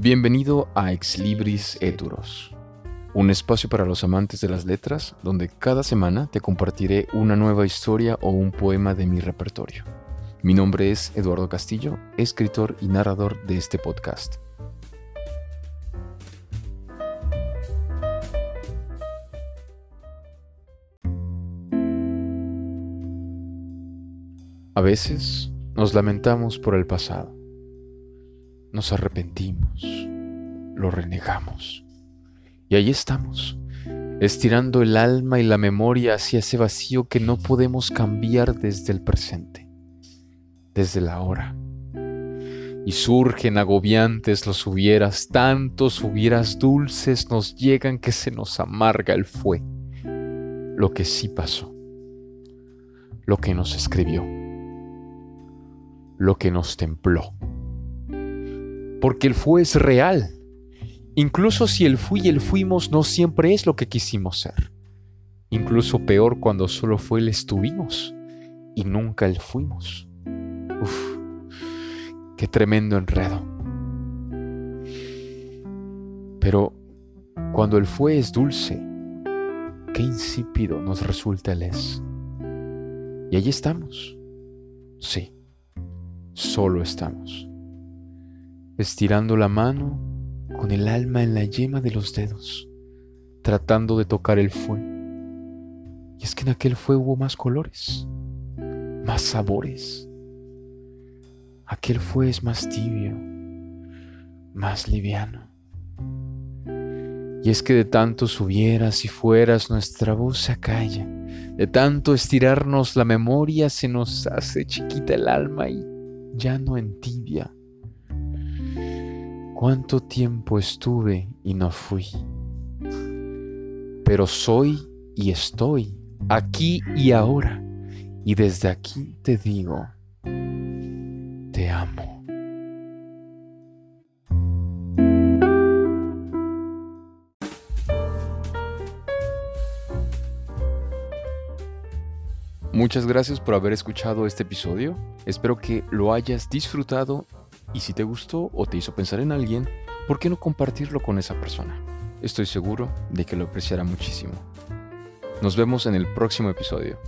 Bienvenido a Ex Libris Eturos, un espacio para los amantes de las letras donde cada semana te compartiré una nueva historia o un poema de mi repertorio. Mi nombre es Eduardo Castillo, escritor y narrador de este podcast. A veces nos lamentamos por el pasado nos arrepentimos, lo renegamos. Y ahí estamos, estirando el alma y la memoria hacia ese vacío que no podemos cambiar desde el presente, desde la hora. Y surgen agobiantes los hubieras, tantos hubieras dulces nos llegan que se nos amarga el fue, lo que sí pasó, lo que nos escribió, lo que nos templó porque el fue es real. Incluso si el fui y el fuimos no siempre es lo que quisimos ser. Incluso peor cuando solo fue el estuvimos y nunca el fuimos. Uf, qué tremendo enredo. Pero cuando el fue es dulce, qué insípido nos resulta el es. Y allí estamos. Sí, solo estamos estirando la mano con el alma en la yema de los dedos, tratando de tocar el fuego. Y es que en aquel fuego hubo más colores, más sabores. Aquel fue es más tibio, más liviano. Y es que de tanto subieras y fueras nuestra voz se acalla, de tanto estirarnos la memoria se nos hace chiquita el alma y ya no entibia cuánto tiempo estuve y no fui. Pero soy y estoy aquí y ahora. Y desde aquí te digo, te amo. Muchas gracias por haber escuchado este episodio. Espero que lo hayas disfrutado y si te gustó o te hizo pensar en alguien, ¿por qué no compartirlo con esa persona? Estoy seguro de que lo apreciará muchísimo. Nos vemos en el próximo episodio.